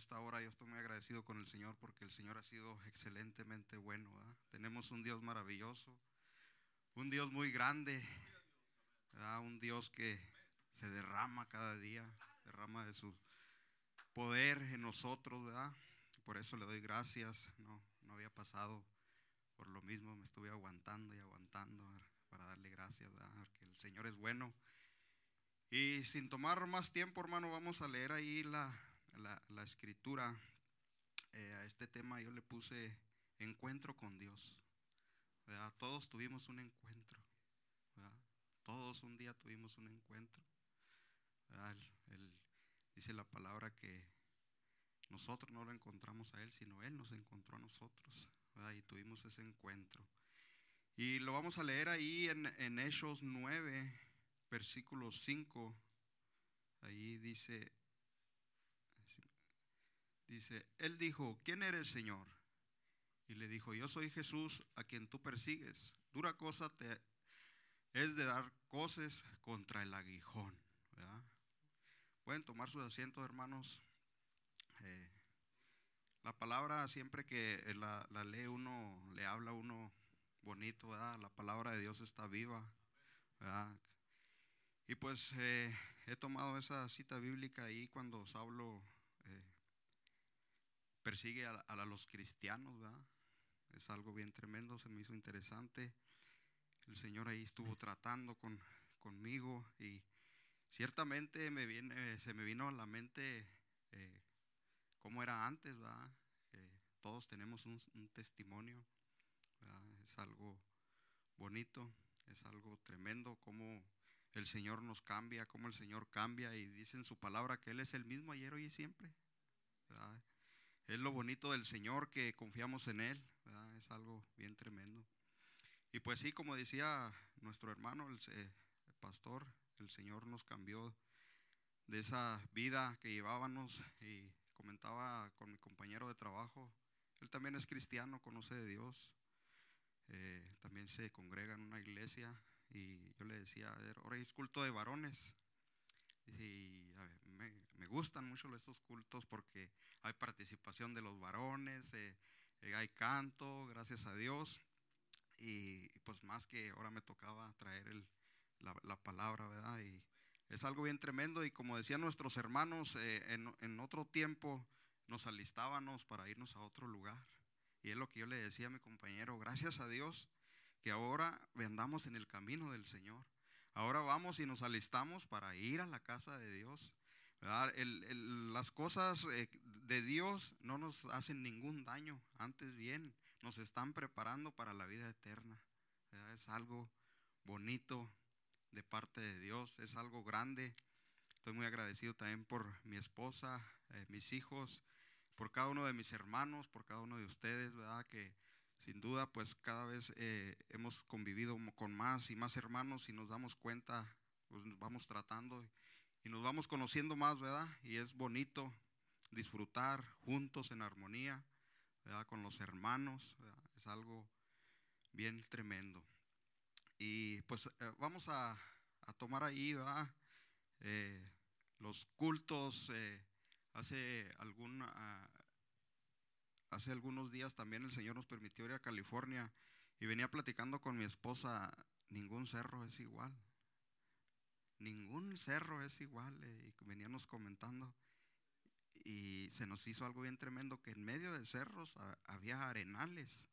esta hora yo estoy muy agradecido con el Señor porque el Señor ha sido excelentemente bueno. Tenemos un Dios maravilloso, un Dios muy grande, un Dios que se derrama cada día, derrama de su poder en nosotros, ¿verdad? Por eso le doy gracias. No, no había pasado por lo mismo, me estuve aguantando y aguantando para darle gracias, ¿verdad? El Señor es bueno. Y sin tomar más tiempo, hermano, vamos a leer ahí la, la, escritura. Eh, a este tema yo le puse encuentro con Dios. ¿verdad? Todos tuvimos un encuentro. Todos un día tuvimos un encuentro. dice la palabra que nosotros no lo encontramos a Él, sino Él nos encontró a nosotros. Y tuvimos ese encuentro. Y lo vamos a leer ahí en, en Hechos 9, versículo 5. Ahí dice, dice, Él dijo, ¿quién eres, Señor? Y le dijo, yo soy Jesús a quien tú persigues. Dura cosa te es de dar cosas contra el aguijón. Pueden tomar sus asientos, hermanos. Eh, la palabra siempre que la, lee uno, le habla uno bonito, La palabra de Dios está viva, Y pues eh, he tomado esa cita bíblica ahí cuando Saulo eh, persigue a, los cristianos, Es algo bien tremendo, se me hizo interesante. El Señor ahí estuvo tratando con, conmigo y ciertamente me viene, se me vino a la mente eh, cómo era antes, ¿verdad? todos tenemos un, testimonio, es algo bonito, es algo tremendo, cómo el Señor nos cambia, cómo el Señor cambia y dice en su palabra que Él es el mismo ayer, hoy y siempre. Es lo bonito del Señor que confiamos en Él, es algo bien tremendo. Y pues sí, como decía nuestro hermano, el, pastor, el Señor nos cambió de esa vida que llevábamos y comentaba con mi compañero de trabajo, él también es cristiano, conoce de Dios, eh, también se congrega en una iglesia y yo le decía, ahora es culto de varones. Y me, gustan mucho estos cultos porque hay participación de los varones, eh, eh, hay canto, gracias a Dios. Y pues más que ahora me tocaba traer la, la palabra, ¿verdad? Y, es algo bien tremendo y como decían nuestros hermanos, eh, en, otro tiempo nos alistábamos para irnos a otro lugar. Y es lo que yo le decía a mi compañero, gracias a Dios que ahora andamos en el camino del Señor. Ahora vamos y nos alistamos para ir a la casa de Dios. Las cosas eh, de Dios no nos hacen ningún daño, antes bien, nos están preparando para la vida eterna. Es algo bonito, de parte de Dios, es algo grande. Estoy muy agradecido también por mi esposa, eh, mis hijos, por cada uno de mis hermanos, por cada uno de ustedes, ¿verdad? Que sin duda pues cada vez eh, hemos convivido con más y más hermanos y nos damos cuenta, pues nos vamos tratando y nos vamos conociendo más, ¿verdad? Y es bonito disfrutar juntos en armonía, ¿verdad? Con los hermanos, es algo bien tremendo. Y pues eh, vamos a, tomar ahí eh, los cultos. Eh, hace, algún, ah, hace algunos días también el Señor nos permitió ir a California y venía platicando con mi esposa, ningún cerro es igual. Ningún cerro es igual. y veníamos comentando. Y se nos hizo algo bien tremendo, que en medio de cerros había arenales.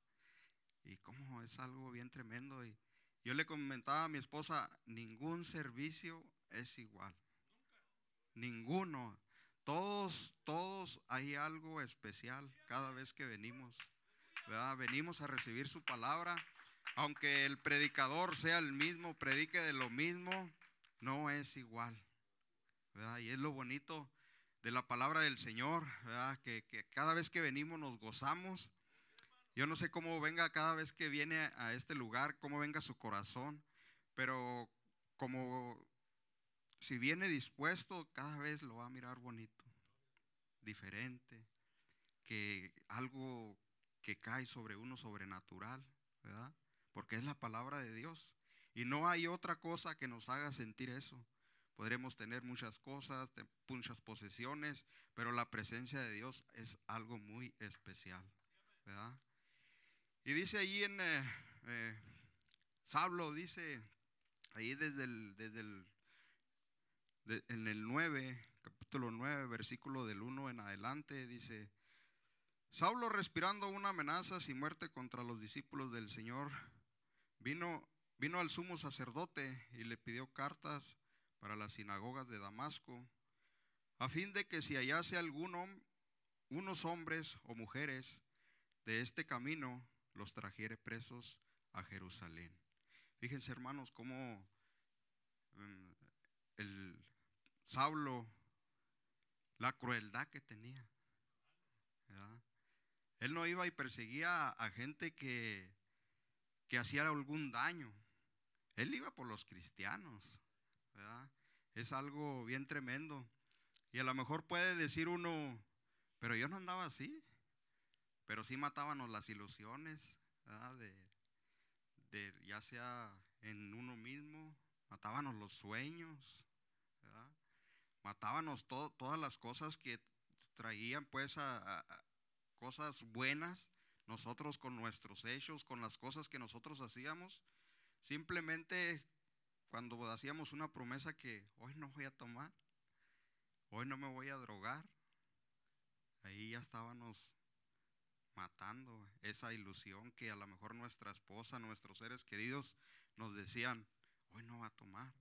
Y como es algo bien tremendo. Y, yo le comentaba a mi esposa, ningún servicio es igual. Ninguno. Todos, todos hay algo especial cada vez que venimos. Venimos a recibir su palabra. Aunque el predicador sea el mismo, predique de lo mismo, no es igual. Y es lo bonito de la palabra del Señor, Que, que cada vez que venimos nos gozamos yo no sé cómo venga cada vez que viene a este lugar, cómo venga su corazón, pero como si viene dispuesto, cada vez lo va a mirar bonito, diferente, que algo que cae sobre uno sobrenatural, ¿verdad? Porque es la palabra de Dios. Y no hay otra cosa que nos haga sentir eso, podremos tener muchas cosas, muchas posesiones, pero la presencia de Dios es algo muy especial, ¿verdad? Y dice ahí en eh, eh, dice ahí desde el, desde el en el 9, capítulo 9, versículo del 1 en adelante, dice, Saulo respirando una amenaza y muerte contra los discípulos del Señor, vino, vino al sumo sacerdote y le pidió cartas para las sinagogas de Damasco, a fin de que si hallase alguno, unos hombres o mujeres de este camino, los trajere presos a Jerusalén. Fíjense hermanos cómo mm, el Saulo, la crueldad que tenía. Él no iba y perseguía a, gente que, que hacía algún daño. Él iba por los cristianos. Es algo bien tremendo. Y a lo mejor puede decir uno, pero yo no andaba así. Pero sí matábamos las ilusiones, De, ya sea en uno mismo, matábamos los sueños, matábamos todas las cosas que traían pues a, cosas buenas, nosotros con nuestros hechos, con las cosas que nosotros hacíamos, simplemente cuando hacíamos una promesa que hoy no voy a tomar, hoy no me voy a drogar, ahí ya estábamos matando esa ilusión que a lo mejor nuestra esposa, nuestros seres queridos nos decían, hoy no va a tomar,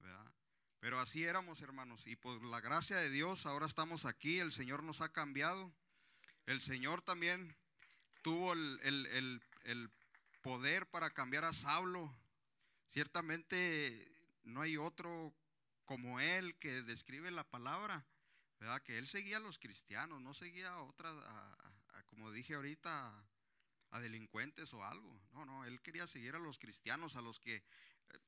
¿verdad? Pero así éramos, hermanos, y por la gracia de Dios ahora estamos aquí, el Señor nos ha cambiado, el Señor también tuvo el, el poder para cambiar a Saulo, Ciertamente no hay otro como él que describe la palabra, ¿verdad? Que él seguía a los cristianos, no seguía a otras, como dije ahorita, a delincuentes o algo. No, no, él quería seguir a los cristianos, a los que, eh,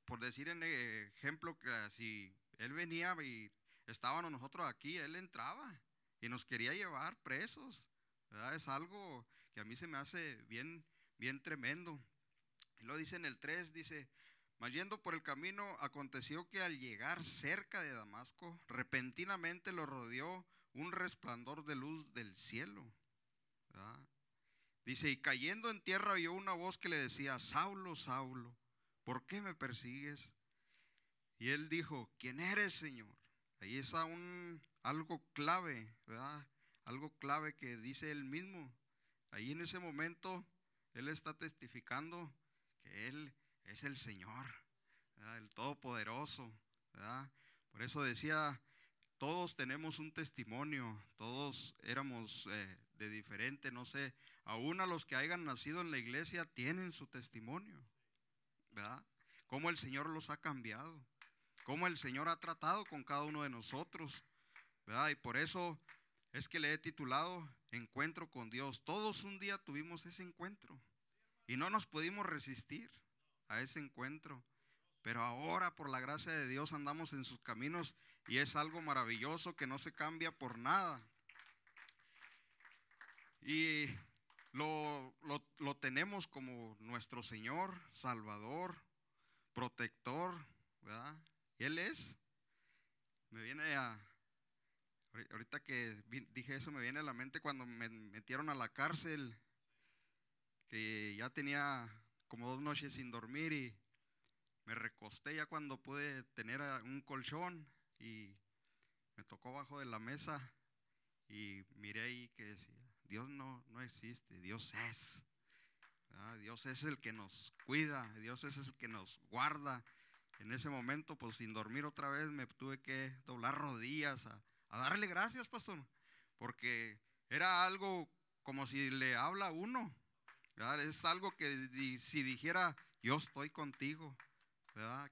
por decir en ejemplo, que si él venía y estábamos nosotros aquí, él entraba y nos quería llevar presos. ¿verdad? Es algo que a mí se me hace bien, bien tremendo. Lo dice en el 3, dice, mas yendo por el camino, aconteció que al llegar cerca de Damasco, repentinamente lo rodeó un resplandor de luz del cielo. Dice, y cayendo en tierra oyó una voz que le decía, Saulo, Saulo, ¿por qué me persigues? Y él dijo, ¿quién eres, Señor? Ahí está un, algo clave, ¿verdad? Algo clave que dice él mismo. Ahí en ese momento, él está testificando que él es el Señor, el Todopoderoso. Por eso decía, todos tenemos un testimonio, todos éramos eh, de diferente, no sé, aún a los que hayan nacido en la iglesia tienen su testimonio, ¿verdad? Cómo el Señor los ha cambiado, cómo el Señor ha tratado con cada uno de nosotros, ¿verdad? Y por eso es que le he titulado Encuentro con Dios. Todos un día tuvimos ese encuentro y no nos pudimos resistir a ese encuentro. Pero ahora por la gracia de Dios andamos en sus caminos y es algo maravilloso que no se cambia por nada. Y lo, lo, tenemos como nuestro Señor, Salvador, protector, ¿verdad? Él es. Me viene a, ahorita que dije eso, me viene a la mente cuando me metieron a la cárcel, que ya tenía como dos noches sin dormir y me recosté ya cuando pude tener un colchón y me tocó bajo de la mesa y miré ahí que decía, Dios no, no existe, Dios es. Dios es el que nos cuida, Dios es el que nos guarda. En ese momento, pues sin dormir otra vez, me tuve que doblar rodillas a, a darle gracias, pastor, porque era algo como si le habla a uno. Es algo que si dijera, yo estoy contigo,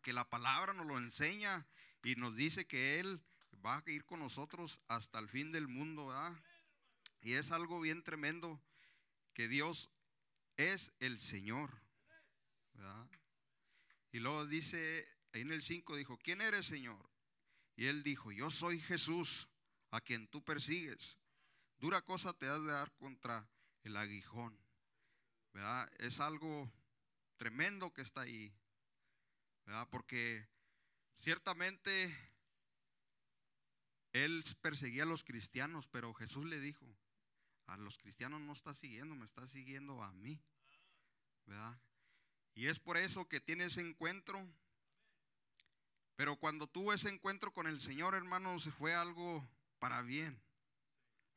que la palabra nos lo enseña y nos dice que Él va a ir con nosotros hasta el fin del mundo. Y es algo bien tremendo que Dios es el Señor. Y luego dice, ahí en el 5 dijo, ¿quién eres Señor? Y él dijo, yo soy Jesús, a quien tú persigues. Dura cosa te has de dar contra el aguijón. Es algo tremendo que está ahí, Porque ciertamente él perseguía a los cristianos, pero Jesús le dijo, a los cristianos no está siguiendo, me está siguiendo a mí. ¿Verdad? Y es por eso que tiene ese encuentro. Pero cuando tuvo ese encuentro con el Señor, hermanos, fue algo para bien.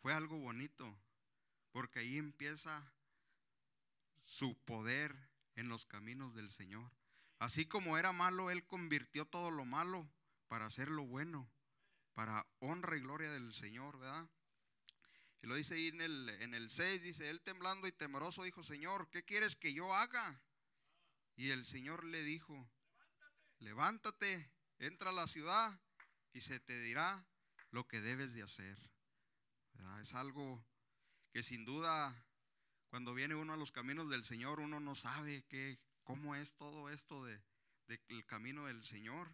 Fue algo bonito. Porque ahí empieza su poder en los caminos del Señor. Así como era malo, Él convirtió todo lo malo para hacer lo bueno, para honra y gloria del Señor, ¿verdad? Y lo dice ahí en el, en el 6, dice, él temblando y temeroso dijo, Señor, ¿qué quieres que yo haga? Y el Señor le dijo, levántate, entra a la ciudad y se te dirá lo que debes de hacer. Es algo que sin duda, cuando viene uno a los caminos del Señor, uno no sabe qué, cómo es todo esto de, del camino del Señor.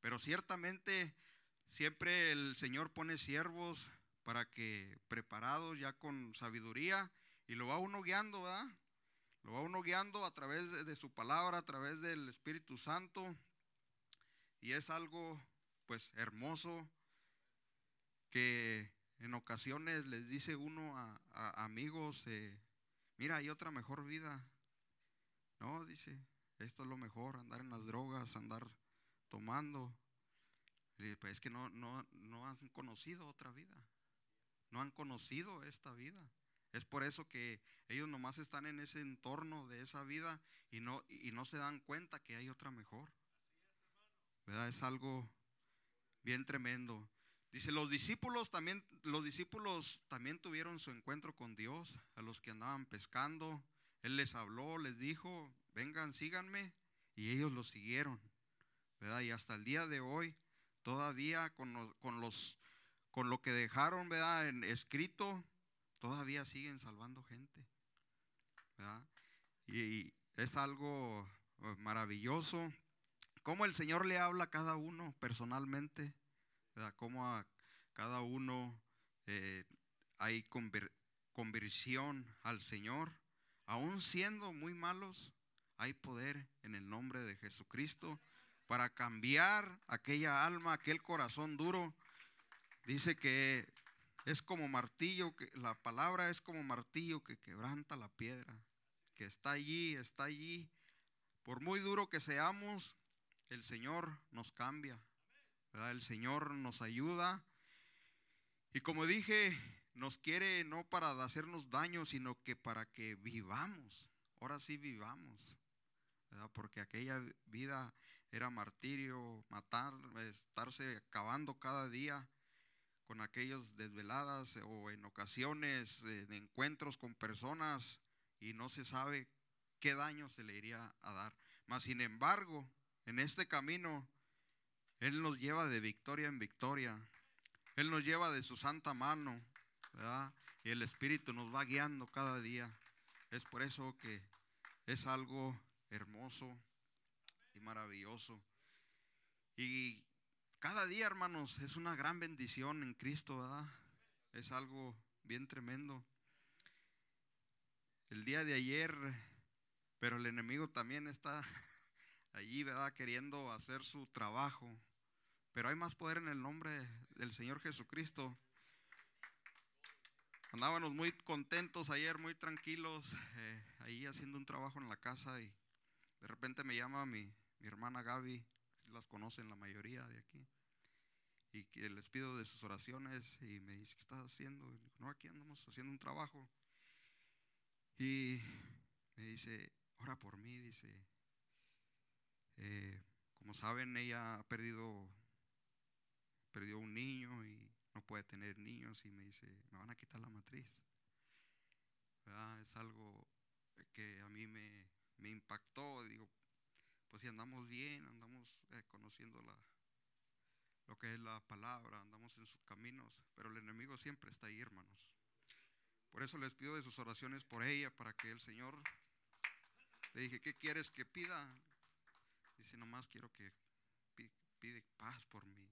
Pero ciertamente siempre el Señor pone siervos para que preparados ya con sabiduría y lo va uno guiando, ¿verdad? Lo va uno guiando a través de, su palabra, a través del Espíritu Santo y es algo pues hermoso que en ocasiones les dice uno a, amigos, eh, mira, hay otra mejor vida. No, dice, esto es lo mejor, andar en las drogas, andar tomando. pues es que no, no, no han conocido otra vida no han conocido esta vida. Es por eso que ellos nomás están en ese entorno de esa vida y no, y no se dan cuenta que hay otra mejor. ¿Verdad? Es algo bien tremendo. Dice, los discípulos también, los discípulos también tuvieron su encuentro con Dios, a los que andaban pescando. Él les habló, les dijo, vengan, síganme, y ellos lo siguieron. ¿Verdad? Y hasta el día de hoy, todavía con los, con los con lo que dejaron, ¿verdad? Escrito, todavía siguen salvando gente. ¿verdad? Y, es algo eh, maravilloso. Cómo el Señor le habla a cada uno personalmente, ¿verdad? A cada uno eh, hay conversión al Señor. Aún siendo muy malos, hay poder en el nombre de Jesucristo para cambiar aquella alma, aquel corazón duro Dice que es como martillo, que la palabra es como martillo que quebranta la piedra, que está allí, está allí. Por muy duro que seamos, el Señor nos cambia, El Señor nos ayuda. Y como dije, nos quiere no para hacernos daño, sino que para que vivamos. Ahora sí vivamos, Porque aquella vida era martirio, matar, estarse acabando cada día con aquellos desveladas o en ocasiones de encuentros con personas y no se sabe qué daño se le iría a dar. Mas sin embargo, en este camino, Él nos lleva de victoria en victoria. Él nos lleva de su santa mano, ¿verdad? Y el Espíritu nos va guiando cada día. Es por eso que es algo hermoso y maravilloso. Y cada día, hermanos, es una gran bendición en Cristo, ¿verdad? Es algo bien tremendo. El día de ayer, pero el enemigo también está allí, ¿verdad? Queriendo hacer su trabajo. Pero hay más poder en el nombre del Señor Jesucristo. Andábamos muy contentos ayer, muy tranquilos, eh, ahí haciendo un trabajo en la casa y de repente me llama mi, mi hermana Gaby las conocen la mayoría de aquí. Y que les pido de sus oraciones y me dice, ¿qué estás haciendo? no, aquí andamos haciendo un trabajo. Y me dice, ora por mí, dice. Eh, como saben, ella ha perdido, perdió un niño y no puede tener niños y me dice, me van a quitar la matriz. Es algo que a mí me, impactó. Digo, pues si andamos bien, andamos eh, conociendo la, lo que es la palabra, andamos en sus caminos, pero el enemigo siempre está ahí, hermanos. Por eso les pido de sus oraciones por ella, para que el Señor, le dije, ¿qué quieres que pida? Dice, nomás quiero que pide paz por mí.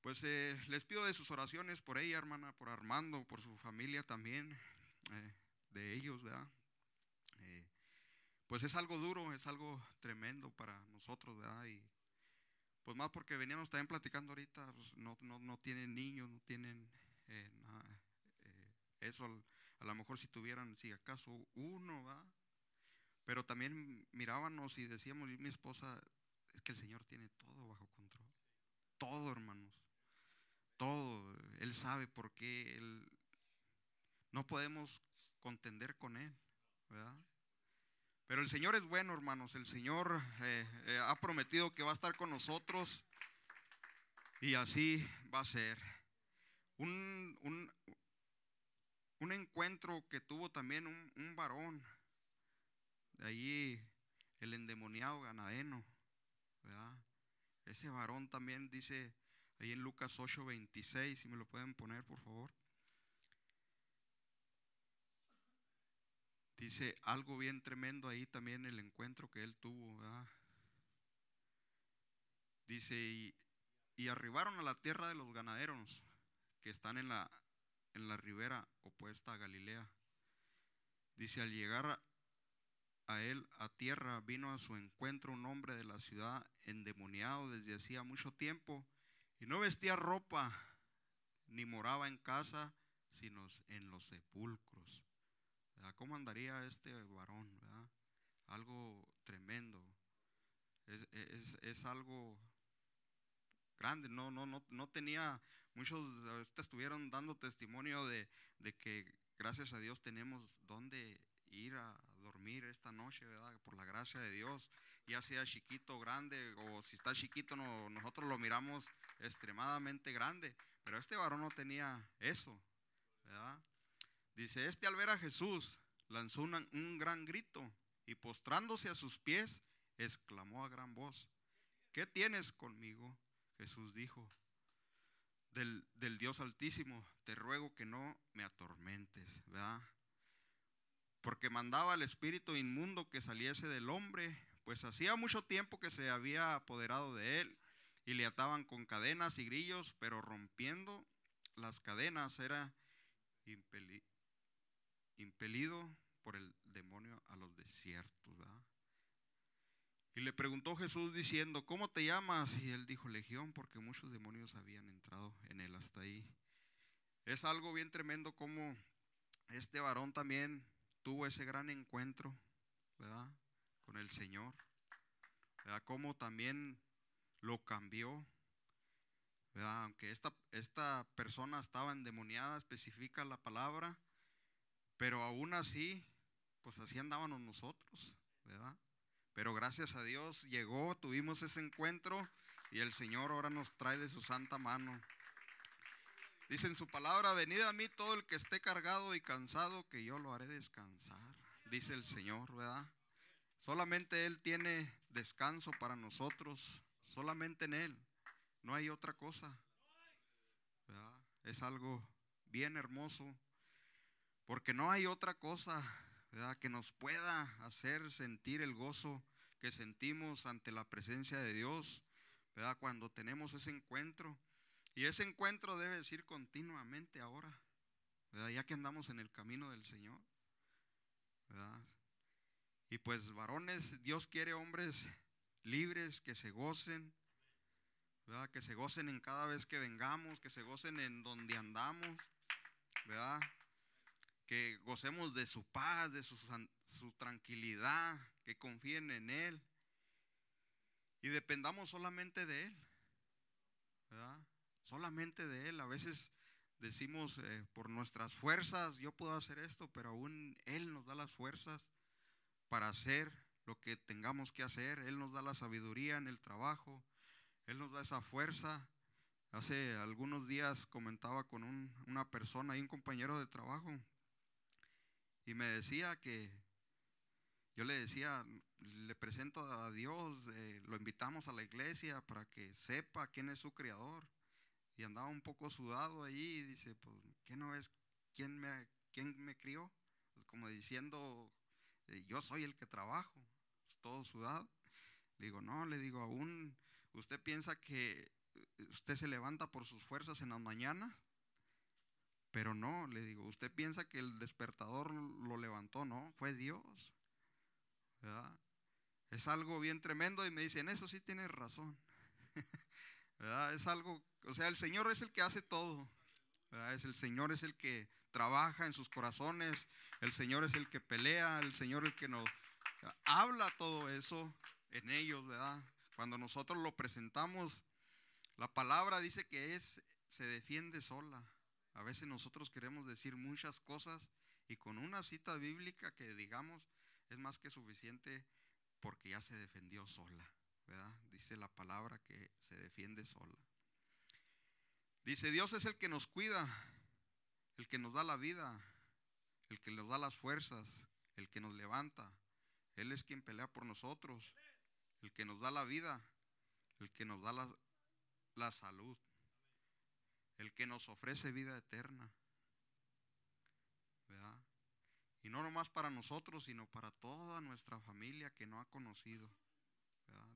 Pues eh, les pido de sus oraciones por ella, hermana, por Armando, por su familia también, eh, de ellos, ¿verdad? pues es algo duro, es algo tremendo para nosotros, ¿verdad? Y Pues más porque veníamos también platicando ahorita, pues, no, no, no, tienen niños, no tienen eh, nada, eh, eso, a lo mejor si tuvieran, si acaso uno, va. Pero también mirábamos y decíamos, y mi esposa, es que el Señor tiene todo bajo control. Todo, hermanos. Todo. Él sabe por qué. No podemos contender con Él, ¿verdad? Pero el Señor es bueno, hermanos. El Señor eh, eh, ha prometido que va a estar con nosotros y así va a ser. Un, un, un encuentro que tuvo también un, un varón, de allí el endemoniado ganadeno, ¿verdad? Ese varón también dice ahí en Lucas 8:26, si me lo pueden poner por favor. Dice algo bien tremendo ahí también el encuentro que él tuvo. Dice, y, y, arribaron a la tierra de los ganaderos que están en la, en la ribera opuesta a Galilea. Dice, al llegar a él a tierra, vino a su encuentro un hombre de la ciudad endemoniado desde hacía mucho tiempo y no vestía ropa ni moraba en casa, sino en los sepulcros. ¿Cómo andaría este varón? Algo tremendo. Es, algo grande. No, no, no, no tenía, muchos estuvieron dando testimonio de, de, que gracias a Dios tenemos donde ir a dormir esta noche, ¿verdad? Por la gracia de Dios, ya sea chiquito o grande, o si está chiquito, no, nosotros lo miramos extremadamente grande, pero este varón no tenía eso, ¿verdad? Dice, este al ver a Jesús lanzó un gran grito y postrándose a sus pies, exclamó a gran voz, ¿qué tienes conmigo? Jesús dijo, del, del, Dios Altísimo, te ruego que no me atormentes, ¿verdad? Porque mandaba al espíritu inmundo que saliese del hombre, pues hacía mucho tiempo que se había apoderado de él y le ataban con cadenas y grillos, pero rompiendo las cadenas era impelido por el demonio a los desiertos. Y le preguntó Jesús diciendo, ¿cómo te llamas? Y él dijo, Legión, porque muchos demonios habían entrado en él hasta ahí. Es algo bien tremendo como este varón también tuvo ese gran encuentro, ¿verdad? Con el Señor. ¿Verdad? Cómo también lo cambió. ¿verdad? Aunque esta, esta persona estaba endemoniada, especifica la palabra, pero aún así, pues así andábamos nosotros, ¿verdad? Pero gracias a Dios llegó, tuvimos ese encuentro y el Señor ahora nos trae de su santa mano. Dice en su palabra, venid a mí todo el que esté cargado y cansado, que yo lo haré descansar. Dice el Señor, ¿verdad? Solamente Él tiene descanso para nosotros, solamente en Él. No hay otra cosa. ¿verdad? Es algo bien hermoso porque no hay otra cosa que nos pueda hacer sentir el gozo que sentimos ante la presencia de Dios, ¿verdad? cuando tenemos ese encuentro. Y ese encuentro debe decir continuamente ahora, ya que andamos en el camino del Señor. Y pues varones, Dios quiere hombres libres que se gocen, que se gocen en cada vez que vengamos, que se gocen en donde andamos, que gocemos de su paz, de su, tranquilidad, que confíen en Él y dependamos solamente de Él. Solamente de Él. A veces decimos eh, por nuestras fuerzas, yo puedo hacer esto, pero aún Él nos da las fuerzas para hacer lo que tengamos que hacer. Él nos da la sabiduría en el trabajo, Él nos da esa fuerza. Hace algunos días comentaba con una persona y un compañero de trabajo y me decía que, yo le decía, le presento a Dios, eh, lo invitamos a la iglesia para que sepa quién es su creador. Y andaba un poco sudado ahí y dice, pues, ¿qué no es? ¿Quién me, quién me crió? Pues, como diciendo, eh, yo soy el que trabajo, todo sudado. Le digo, no, le digo, aún usted piensa que eh, usted se levanta por sus fuerzas en las mañanas pero no, le digo, usted piensa que el despertador lo levantó, no, fue Dios. Es algo bien tremendo y me dicen, eso sí tienes razón. Es algo, o sea, el Señor es el que hace todo. ¿verdad? Es el Señor es el que trabaja en sus corazones, el Señor es el que pelea, el Señor el que nos habla todo eso en ellos, ¿verdad? Cuando nosotros lo presentamos, la palabra dice que es se defiende sola. A veces nosotros queremos decir muchas cosas y con una cita bíblica que digamos es más que suficiente porque ya se defendió sola, ¿verdad? Dice la palabra que se defiende sola. Dice, Dios es el que nos cuida, el que nos da la vida, el que nos da las fuerzas, el que nos levanta. Él es quien pelea por nosotros, el que nos da la vida, el que nos da la, la salud, el que nos ofrece vida eterna. ¿Verdad? Y no nomás para nosotros, sino para toda nuestra familia que no ha conocido.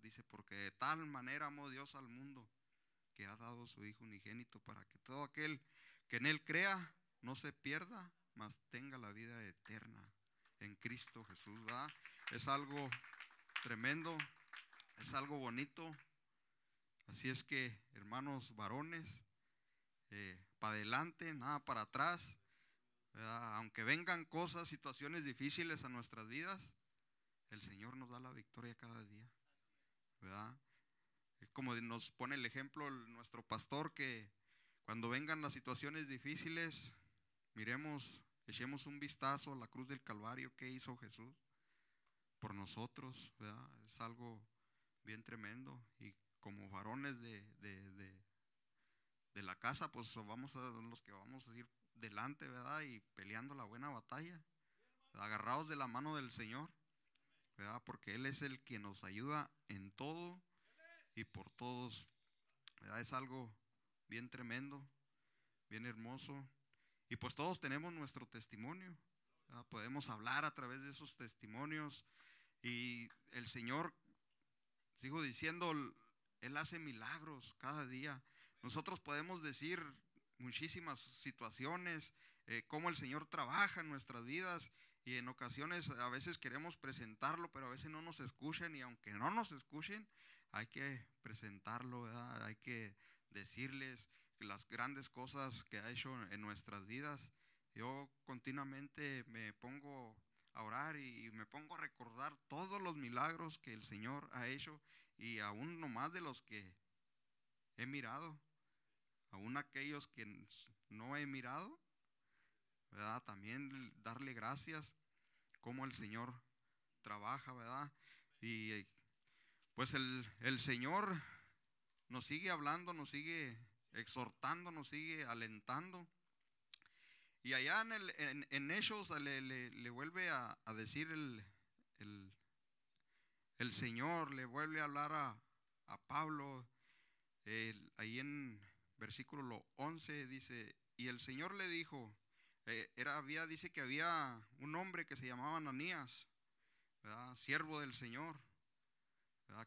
Dice, porque de tal manera amó Dios al mundo que ha dado su Hijo unigénito para que todo aquel que en Él crea no se pierda, mas tenga la vida eterna en Cristo Jesús. Es algo tremendo, es algo bonito. Así es que, hermanos varones, eh, para adelante, nada para atrás. Aunque vengan cosas, situaciones difíciles a nuestras vidas, el Señor nos da la victoria cada día. Como nos pone el ejemplo nuestro pastor, que cuando vengan las situaciones difíciles, miremos, echemos un vistazo a la cruz del Calvario que hizo Jesús por nosotros. ¿verdad? Es algo bien tremendo. Y como varones de, de, de la casa, pues vamos a los que vamos a ir delante, ¿verdad? Y peleando la buena batalla, agarrados de la mano del Señor, ¿verdad? Porque Él es el que nos ayuda en todo y por todos, ¿verdad? Es algo bien tremendo, bien hermoso. Y pues todos tenemos nuestro testimonio, podemos hablar a través de esos testimonios. Y el Señor, sigo diciendo, Él hace milagros cada día. Nosotros podemos decir, muchísimas situaciones, eh, cómo el Señor trabaja en nuestras vidas y en ocasiones a veces queremos presentarlo, pero a veces no nos escuchan y aunque no nos escuchen, hay que presentarlo, hay que decirles las grandes cosas que ha hecho en nuestras vidas. Yo continuamente me pongo a orar y me pongo a recordar todos los milagros que el Señor ha hecho y aún no más de los que he mirado aún aquellos que no he mirado, ¿verdad? También darle gracias como el Señor trabaja, ¿verdad? Y pues el, el Señor nos sigue hablando, nos sigue exhortando, nos sigue alentando. Y allá en, el, en, Hechos le, le, vuelve a, decir el, el, el, Señor, le vuelve a hablar a, a Pablo, ahí en versículo 11 dice, y el Señor le dijo, eh, era, había, dice que había un hombre que se llamaba Ananías, siervo del Señor,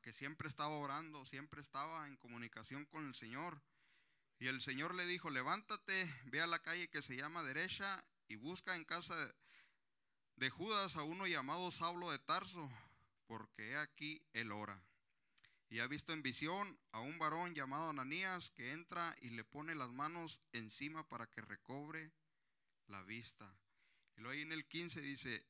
que siempre estaba orando, siempre estaba en comunicación con el Señor. Y el Señor le dijo, levántate, ve a la calle que se llama derecha y busca en casa de Judas a uno llamado Saulo de Tarso, porque he aquí el ora y ha visto en visión a un varón llamado Ananías que entra y le pone las manos encima para que recobre la vista. Y luego ahí en el 15 dice,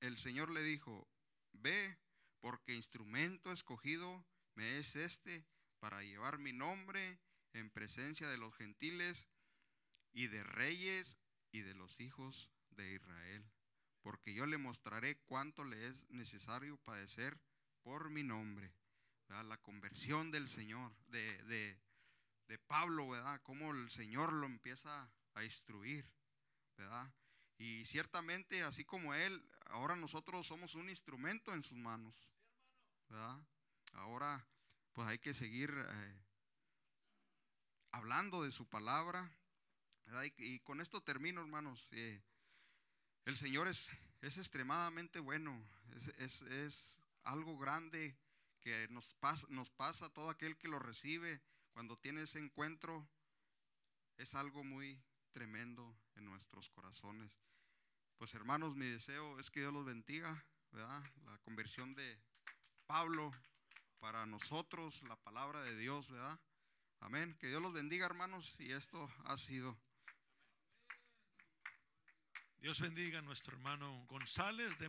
el Señor le dijo, ve, porque instrumento escogido me es este para llevar mi nombre en presencia de los gentiles y de reyes y de los hijos de Israel, porque yo le mostraré cuánto le es necesario padecer por mi nombre la conversión del Señor, de, de, Pablo, ¿verdad? Cómo el Señor lo empieza a instruir, ¿verdad? Y ciertamente, así como Él, ahora nosotros somos un instrumento en sus manos. Ahora, pues hay que seguir eh, hablando de su palabra. Y, con esto termino, hermanos. Eh, el Señor es, es extremadamente bueno, es, es, es algo grande que nos pasa, nos pasa a todo aquel que lo recibe cuando tiene ese encuentro, es algo muy tremendo en nuestros corazones. Pues hermanos, mi deseo es que Dios los bendiga, ¿verdad? La conversión de Pablo para nosotros la palabra de Dios, ¿verdad? Amén. Que Dios los bendiga, hermanos, y esto ha sido. Dios bendiga a nuestro hermano González. Demos